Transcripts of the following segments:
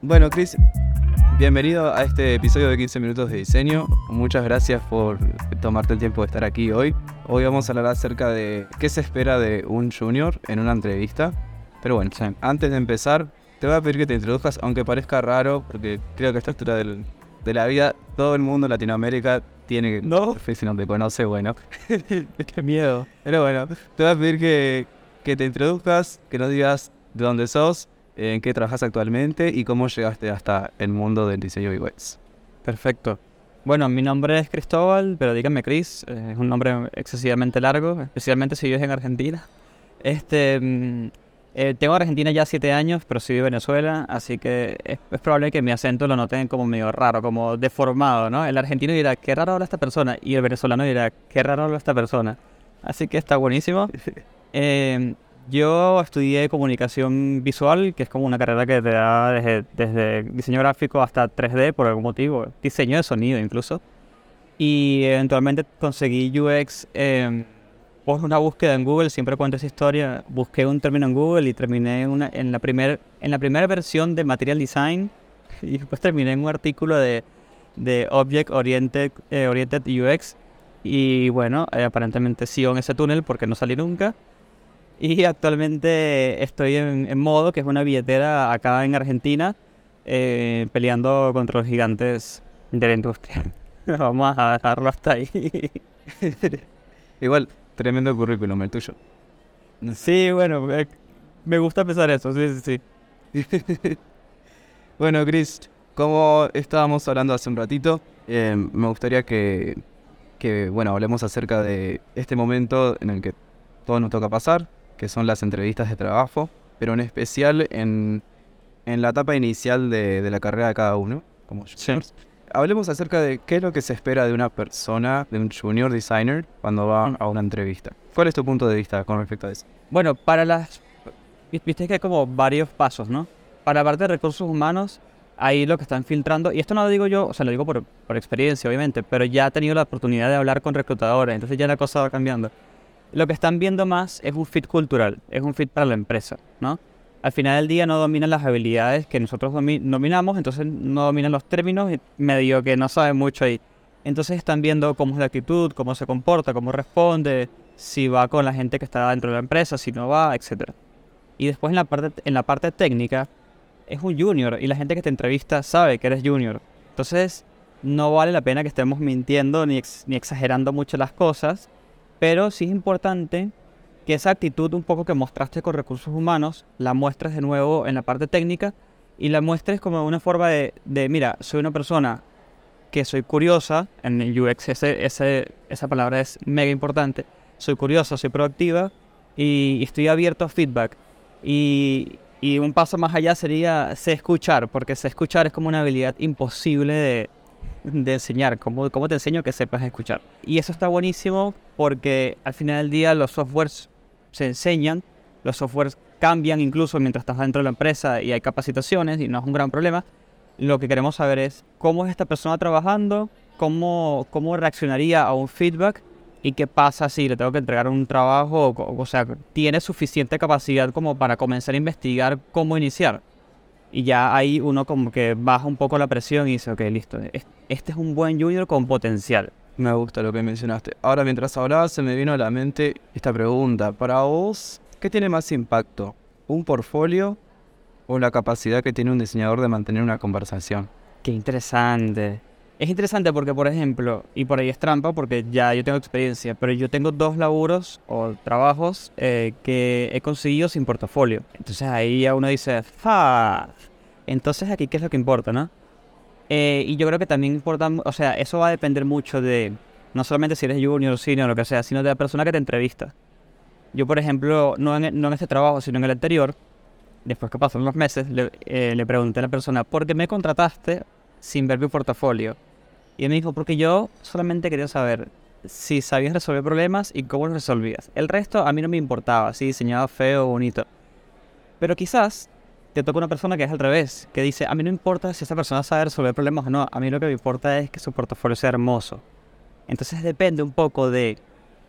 Bueno, Chris, bienvenido a este episodio de 15 minutos de diseño. Muchas gracias por tomarte el tiempo de estar aquí hoy. Hoy vamos a hablar acerca de qué se espera de un junior en una entrevista. Pero bueno, antes de empezar, te voy a pedir que te introduzcas, aunque parezca raro, porque creo que a esta altura del, de la vida, todo el mundo en Latinoamérica tiene que... No. Si no te conoce, bueno. Qué miedo. Pero bueno, te voy a pedir que, que te introduzcas, que nos digas de dónde sos, en qué trabajas actualmente y cómo llegaste hasta el mundo del diseño UX. Perfecto. Bueno, mi nombre es Cristóbal, pero díganme Chris, eh, es un nombre excesivamente largo, especialmente si vives en Argentina. Este, mm, eh, tengo Argentina ya siete años, pero soy de Venezuela, así que es, es probable que mi acento lo noten como medio raro, como deformado, ¿no? El argentino dirá, qué raro habla esta persona, y el venezolano dirá, qué raro habla esta persona. Así que está buenísimo. Eh, yo estudié comunicación visual, que es como una carrera que te da desde, desde diseño gráfico hasta 3D por algún motivo, diseño de sonido incluso. Y eventualmente conseguí UX eh, por una búsqueda en Google, siempre cuento esa historia. Busqué un término en Google y terminé una, en, la primer, en la primera versión de Material Design y después terminé en un artículo de, de Object Oriented, eh, Oriented UX. Y bueno, eh, aparentemente sigo en ese túnel porque no salí nunca. Y actualmente estoy en, en Modo, que es una billetera acá en Argentina, eh, peleando contra los gigantes de la industria. Vamos a dejarlo hasta ahí. Igual, tremendo currículum el tuyo. sí, bueno, me gusta pensar eso, sí, sí, sí. Bueno, Chris, como estábamos hablando hace un ratito, eh, me gustaría que, que, bueno, hablemos acerca de este momento en el que todo nos toca pasar, que son las entrevistas de trabajo, pero en especial en, en la etapa inicial de, de la carrera de cada uno, como juniors. Hablemos acerca de qué es lo que se espera de una persona, de un junior designer, cuando va a una entrevista. ¿Cuál es tu punto de vista con respecto a eso? Bueno, para las... vi- Viste que hay como varios pasos, ¿no? Para la parte de recursos humanos, ahí lo que están filtrando, y esto no lo digo yo, o sea, lo digo por, por experiencia, obviamente, pero ya he tenido la oportunidad de hablar con reclutadores, entonces ya la cosa va cambiando. Lo que están viendo más es un fit cultural, es un fit para la empresa, ¿no? Al final del día no dominan las habilidades que nosotros domi- dominamos, entonces no dominan los términos y medio que no saben mucho ahí. Entonces están viendo cómo es la actitud, cómo se comporta, cómo responde, si va con la gente que está dentro de la empresa, si no va, etc. Y después en la parte, en la parte técnica es un junior y la gente que te entrevista sabe que eres junior. Entonces no vale la pena que estemos mintiendo ni, ex- ni exagerando mucho las cosas, pero sí es importante que esa actitud un poco que mostraste con recursos humanos la muestres de nuevo en la parte técnica y la muestres como una forma de, de mira, soy una persona que soy curiosa, en el UX ese, ese- esa palabra es mega importante, soy curiosa, soy proactiva y estoy abierto a feedback. Y, y un paso más allá sería sé escuchar, porque sé escuchar es como una habilidad imposible de, de enseñar, ¿Cómo, cómo te enseño que sepas escuchar. Y eso está buenísimo porque al final del día los softwares se enseñan, los softwares cambian incluso mientras estás dentro de la empresa y hay capacitaciones y no es un gran problema. Lo que queremos saber es cómo es esta persona trabajando, cómo, cómo reaccionaría a un feedback y qué pasa si le tengo que entregar un trabajo, o, o sea, tiene suficiente capacidad como para comenzar a investigar cómo iniciar. Y ya ahí uno como que baja un poco la presión y dice, ok, listo, es- este es un buen junior con potencial. Me gusta lo que mencionaste. Ahora, mientras hablabas, se me vino a la mente esta pregunta. Para vos, ¿qué tiene más impacto? ¿Un portfolio o la capacidad que tiene un diseñador de mantener una conversación? Qué interesante. Es interesante porque, por ejemplo, y por ahí es trampa porque ya yo tengo experiencia, pero yo tengo dos laburos o trabajos eh, que he conseguido sin portafolio. Entonces ahí ya uno dice, ¡fa! Entonces aquí, ¿qué es lo que importa, no? Eh, y yo creo que también importa, o sea, eso va a depender mucho de, no solamente si eres junior, senior lo que sea, sino de la persona que te entrevista. Yo, por ejemplo, no en, no en este trabajo, sino en el anterior, después que pasaron los meses, le, eh, le pregunté a la persona, ¿por qué me contrataste sin ver mi portafolio? Y él me dijo, porque yo solamente quería saber si sabías resolver problemas y cómo los resolvías. El resto a mí no me importaba, si diseñaba feo o bonito. Pero quizás te toca una persona que es al revés, que dice, a mí no importa si esa persona sabe resolver problemas o no, a mí lo que me importa es que su portafolio sea hermoso. Entonces depende un poco de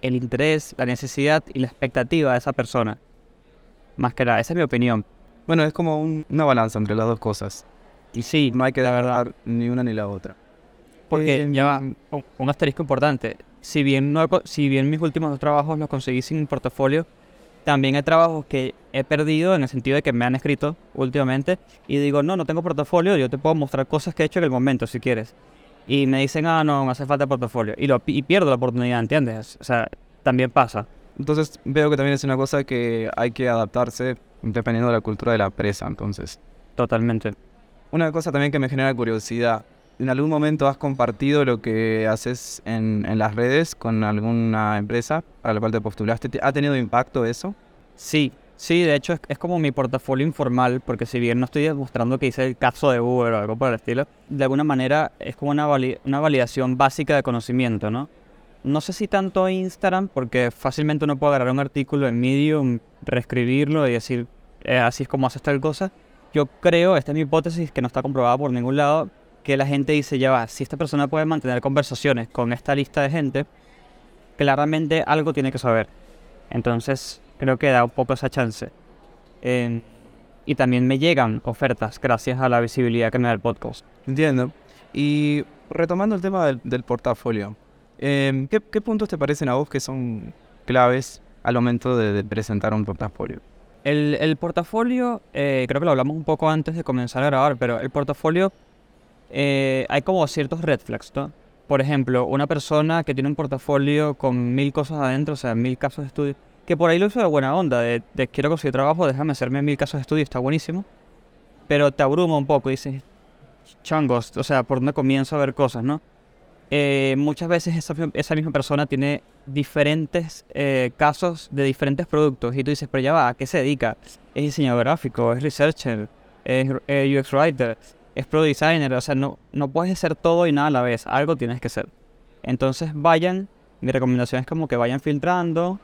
el interés, la necesidad y la expectativa de esa persona. Más que nada, esa es mi opinión. Bueno, es como un- una balanza entre las dos cosas. Y sí, No hay que dar ni una ni la otra. Porque Eh, ya va, un, un asterisco importante. Si bien, no, si bien mis últimos dos trabajos los conseguí sin portafolio, también hay trabajos que he perdido en el sentido de que me han escrito últimamente y digo, no, no tengo portafolio, yo te puedo mostrar cosas que he hecho en el momento si quieres. Y me dicen, ah, no, me hace falta portafolio. Y, lo, y pierdo la oportunidad, ¿entiendes? O sea, también pasa. Entonces veo que también es una cosa que hay que adaptarse dependiendo de la cultura de la empresa. Entonces, Totalmente. una cosa también que me genera curiosidad. ¿En algún momento has compartido lo que haces en, en las redes con alguna empresa para la cual te postulaste? ¿Te- ¿Ha tenido impacto eso? Sí, sí, de hecho es, es como mi portafolio informal, porque si bien no estoy demostrando que hice el caso de Uber o algo por el estilo, de alguna manera es como una, vali- una validación básica de conocimiento, ¿no? No sé si tanto Instagram, porque fácilmente uno puede agarrar un artículo en Medium, reescribirlo y decir, eh, así es como haces tal cosa. Yo creo, esta es mi hipótesis, que no está comprobada por ningún lado, que la gente dice, ya va, si esta persona puede mantener conversaciones con esta lista de gente, claramente algo tiene que saber. Entonces, creo que da un poco esa chance. Eh, y también me llegan ofertas gracias a la visibilidad que me da el podcast. Entiendo. Y retomando el tema del, del portafolio, em, ¿qué, qué puntos te parecen a vos que son claves al momento de, de presentar un portafolio? El, el portafolio, eh, creo que lo hablamos un poco antes de comenzar a grabar, pero el portafolio, eh, hay como ciertos red flags, ¿no? Por ejemplo, una persona que tiene un portafolio con mil cosas adentro, o sea, mil casos de estudio, que por ahí lo hizo de buena onda, de, de quiero conseguir trabajo, déjame hacerme mil casos de estudio, está buenísimo, pero te abruma un poco y dices, changos, o sea, por dónde comienzo a ver cosas, ¿no? Eh, muchas veces esa, esa misma persona tiene diferentes eh, casos de diferentes productos y tú dices, pero ya va, ¿a qué se dedica? Es diseñador gráfico, es researcher, es eh, UX writer, es pro designer, o sea, no, no puedes ser todo y nada a la vez, algo tienes que ser. Entonces vayan, mi recomendación es como que vayan filtrando,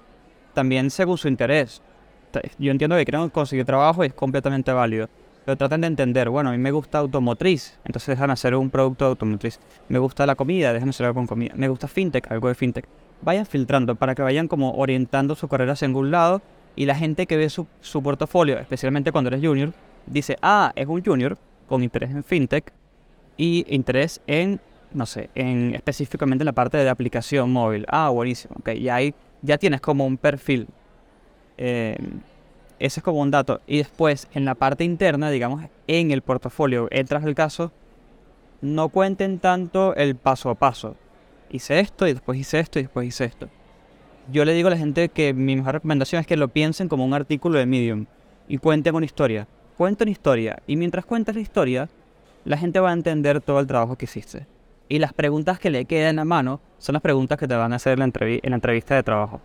también según su interés. Yo entiendo que quieren conseguir trabajo y es completamente válido. Pero traten de entender, bueno, a mí me gusta automotriz, entonces dejan hacer un producto automotriz. Me gusta la comida, déjame hacer algo con comida. Me gusta fintech, algo de fintech. Vayan filtrando para que vayan como orientando su carrera hacia algún lado y la gente que ve su, su portafolio, especialmente cuando eres junior, dice, ah, es un junior con interés en fintech y interés en, no sé, en específicamente en la parte de aplicación móvil. Ah, buenísimo, ok, ya ahí ya tienes como un perfil. Eh, ese es como un dato. Y después, en la parte interna, digamos, en el portafolio, entras al caso, no cuenten tanto el paso a paso. Hice esto y después hice esto y después hice esto. Yo le digo a la gente que mi mejor recomendación es que lo piensen como un artículo de Medium y cuenten una historia. Cuenta una historia y mientras cuentas la historia, la gente va a entender todo el trabajo que hiciste. Y las preguntas que le quedan a mano son las preguntas que te van a hacer en la, entrevi- en la entrevista de trabajo.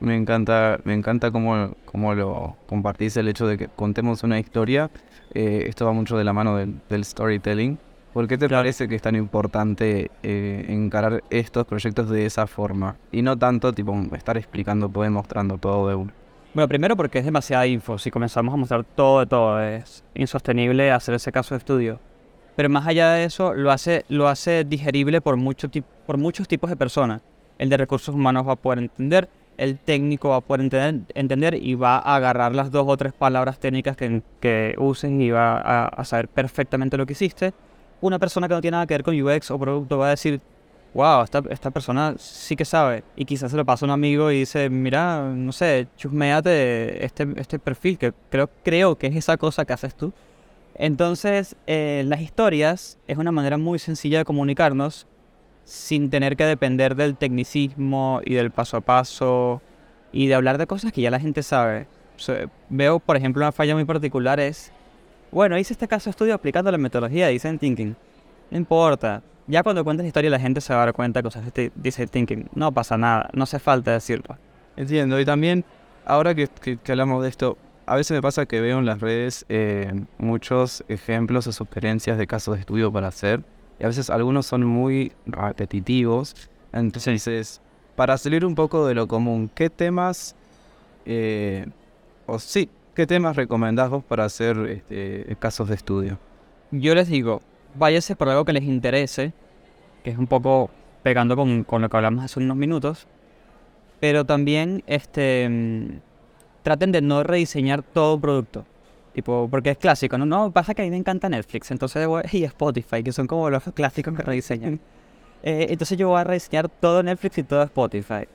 Me encanta, me encanta cómo, cómo lo compartís el hecho de que contemos una historia. Eh, esto va mucho de la mano del, del storytelling. ¿Por qué te Claro. parece que es tan importante eh, encarar estos proyectos de esa forma? Y no tanto tipo estar explicando, pues mostrando todo de uno. Bueno, primero porque es demasiada info. Si comenzamos a mostrar todo de todo, es insostenible hacer ese caso de estudio. Pero más allá de eso, lo hace, lo hace digerible por, mucho por muchos tipos de personas. El de recursos humanos va a poder entender, el técnico va a poder entender, entender y va a agarrar las dos o tres palabras técnicas que, que usen y va a, a saber perfectamente lo que hiciste. Una persona que no tiene nada que ver con UX o producto va a decir, wow, esta, esta persona sí que sabe. Y quizás se lo pasa a un amigo y dice, mira, no sé, chusmeate este, este perfil, que creo, creo que es esa cosa que haces tú. Entonces, eh, las historias es una manera muy sencilla de comunicarnos sin tener que depender del tecnicismo y del paso a paso y de hablar de cosas que ya la gente sabe. Veo, por ejemplo, una falla muy particular es, bueno, hice este caso de estudio aplicando la metodología de Design Thinking. No importa. Ya cuando cuentes la historia la gente se va a dar cuenta que usaste Design Thinking. No pasa nada, no hace falta decirlo. Entiendo. Y también, ahora que, que- que hablamos de esto, a veces me pasa que veo en las redes eh, muchos ejemplos o sugerencias de casos de estudio para hacer. Y a veces algunos son muy repetitivos. Entonces, para salir un poco de lo común, ¿qué temas, eh, o sí, qué temas recomendás vos para hacer este, casos de estudio? Yo les digo, váyase por algo que les interese, que es un poco pegando con, con lo que hablamos hace unos minutos, pero también este, mm, traten de no rediseñar todo producto. Tipo, porque es clásico, ¿no? No, pasa que a mí me encanta Netflix, entonces y Spotify, que son como los clásicos que rediseñan. Eh, entonces yo voy a rediseñar todo Netflix y todo Spotify.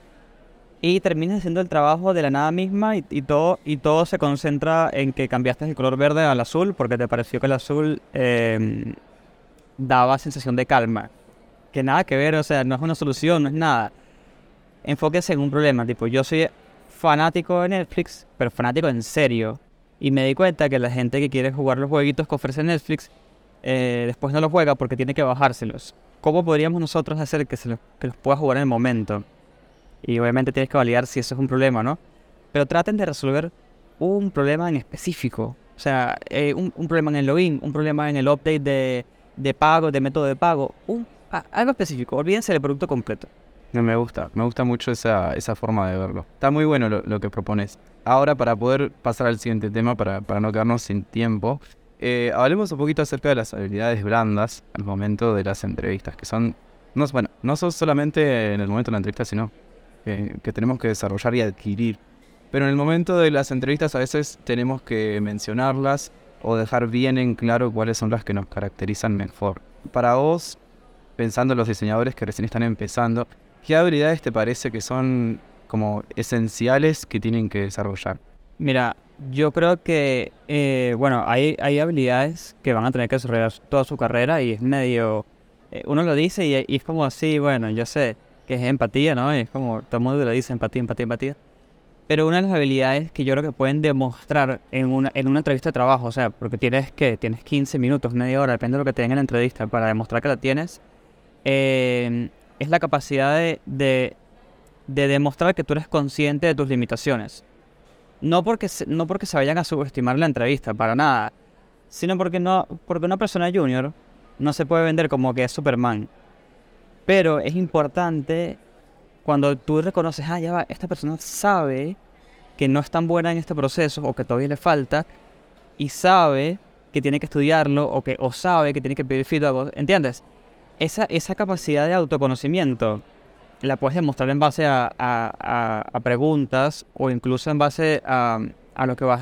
Y terminas haciendo el trabajo de la nada misma y, y todo, y todo se concentra en que cambiaste el color verde al azul porque te pareció que el azul eh, daba sensación de calma. Que nada que ver, o sea, no es una solución, no es nada. Enfóquese en un problema, tipo, yo soy fanático de Netflix, pero fanático en serio. Y me di cuenta que la gente que quiere jugar los jueguitos que ofrece Netflix, eh, después no los juega porque tiene que bajárselos. ¿Cómo podríamos nosotros hacer que, se los, que los pueda jugar en el momento? Y obviamente tienes que validar si eso es un problema, ¿no? Pero traten de resolver un problema en específico. O sea, eh, un, un problema en el login, un problema en el update de, de pago, de método de pago. Un, a- algo específico. Olvídense del producto completo. Me gusta, me gusta mucho esa, esa forma de verlo. Está muy bueno lo, lo que propones. Ahora, para poder pasar al siguiente tema, para, para no quedarnos sin tiempo, eh, hablemos un poquito acerca de las habilidades blandas al momento de las entrevistas, que son, no, bueno, no son solamente en el momento de la entrevista, sino que, que tenemos que desarrollar y adquirir. Pero en el momento de las entrevistas a veces tenemos que mencionarlas o dejar bien en claro cuáles son las que nos caracterizan mejor. Para vos, pensando en los diseñadores que recién están empezando, ¿qué habilidades te parece que son como esenciales que tienen que desarrollar? Mira, yo creo que, eh, bueno, hay, hay habilidades que van a tener que desarrollar toda su carrera y es medio... eh, uno lo dice y, es como así, bueno, yo sé que es empatía, ¿no? Y es como todo el mundo lo dice, empatía, empatía, empatía. Pero una de las habilidades que yo creo que pueden demostrar en una, en una entrevista de trabajo, o sea, porque tienes que tienes 15 minutos, media hora, depende de lo que te den en la entrevista, para demostrar que la tienes, eh, es la capacidad de, de, de demostrar que tú eres consciente de tus limitaciones. No porque, no porque se vayan a subestimar la entrevista, para nada, sino porque, no, porque una persona junior no se puede vender como que es Superman. Pero es importante cuando tú reconoces, ah, ya va, esta persona sabe que no es tan buena en este proceso o que todavía le falta y sabe que tiene que estudiarlo o que o sabe que tiene que pedir feedback, ¿entiendes? Esa, esa capacidad de autoconocimiento la puedes demostrar en base a, a- a- a preguntas o incluso en base a, lo que vas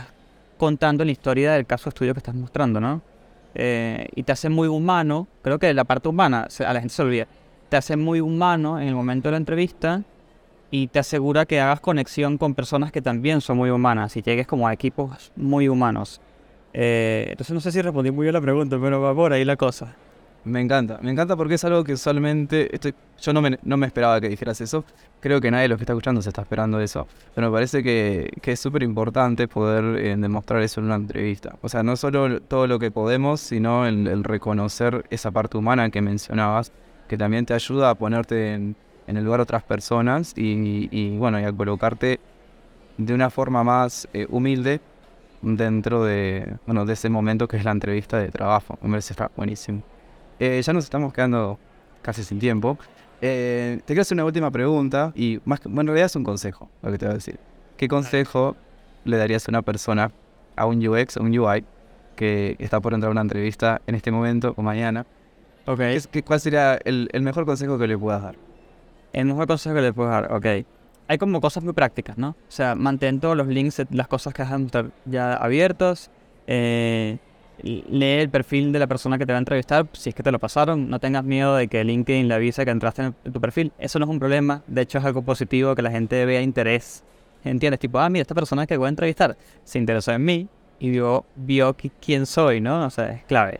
contando en la historia del caso de estudio que estás mostrando, ¿no? Eh, y te hace muy humano, creo que la parte humana a la gente se olvida, te hace muy humano en el momento de la entrevista y te asegura que hagas conexión con personas que también son muy humanas y llegues como a equipos muy humanos. Eh, entonces no sé si respondí muy bien la pregunta, pero va por ahí la cosa. Me encanta, me encanta porque es algo que usualmente estoy, yo no me, no me esperaba que dijeras eso. Creo que nadie de los que está escuchando se está esperando eso. Pero me parece que, que es súper importante poder eh, demostrar eso en una entrevista. O sea, no solo todo lo que podemos, sino el, el reconocer esa parte humana que mencionabas, que también te ayuda a ponerte en, en el lugar de otras personas y, y, bueno, y a colocarte de una forma más eh, humilde dentro de, bueno, de ese momento que es la entrevista de trabajo. Me parece buenísimo. Eh, ya nos estamos quedando casi sin tiempo. Eh, te quiero hacer una última pregunta y más que, bueno, en realidad es un consejo lo que te voy a decir. ¿Qué consejo le darías a una persona, a un UX, a un UI, que está por entrar a una entrevista en este momento o mañana? Ok. ¿Qué es- qué- ¿Cuál sería el, el mejor consejo que le puedas dar? El mejor consejo que le puedo dar, ok. Hay como cosas muy prácticas, ¿no? O sea, mantén todos los links, las cosas que mostrar ya abiertos. Eh, lee el perfil de la persona que te va a entrevistar, si es que te lo pasaron. No tengas miedo de que LinkedIn le avise que entraste en, tu perfil. Eso no es un problema. De hecho, es algo positivo que la gente vea interés. ¿Entiendes? Tipo, ah, mira, esta persona que voy a entrevistar se interesó en mí y vio, vio qui- quién soy, ¿no? O sea, es clave.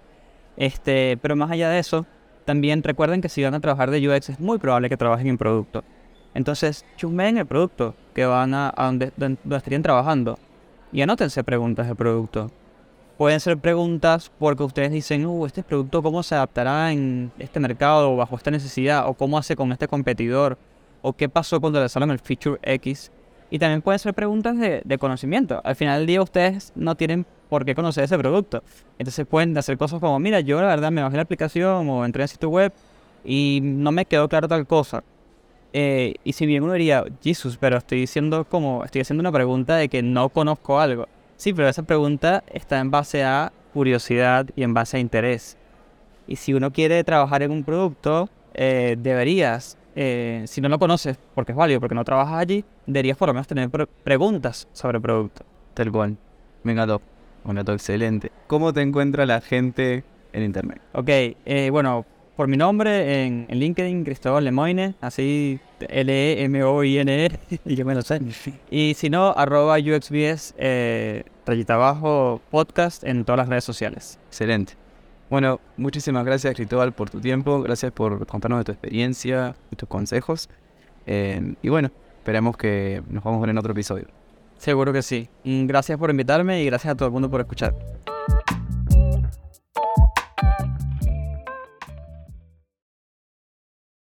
Este, pero más allá de eso, también recuerden que si van a trabajar de UX es muy probable que trabajen en producto. Entonces, chusmeen el producto que van a, donde, donde donde estarían trabajando y anótense preguntas de producto. Pueden ser preguntas porque ustedes dicen, uh, este producto cómo se adaptará en este mercado o bajo esta necesidad o cómo hace con este competidor o qué pasó cuando lanzaron el feature X. Y también pueden ser preguntas de conocimiento. Al final del día ustedes no tienen por qué conocer ese producto. Entonces pueden hacer cosas como, mira, yo la verdad me bajé la aplicación o entré en sitio web y no me quedó claro tal cosa. Eh, y si bien uno diría, Jesus, pero estoy diciendo como, estoy haciendo una pregunta de que no conozco algo. Sí, pero esa pregunta está en base a curiosidad y en base a interés. Y si uno quiere trabajar en un producto, eh, deberías eh, si no lo conoces, porque es válido, porque no trabajas allí, deberías por lo menos tener pre- preguntas sobre el producto. Tal cual. Me encantó. Me encantó, excelente. ¿Cómo te encuentra la gente en internet? Ok, eh, bueno, por mi nombre en, en LinkedIn, Cristóbal Lemoine, así L-E-M-O-I-N-E, y yo me lo sé. Y si no, arroba UXBS, eh, rayita abajo, podcast en todas las redes sociales. Excelente. Bueno, muchísimas gracias Cristóbal por tu tiempo, gracias por contarnos de tu experiencia y tus consejos. Eh, y bueno, esperemos que nos vamos a ver en otro episodio. Seguro que sí. Mm, Gracias por invitarme y gracias a todo el mundo por escuchar.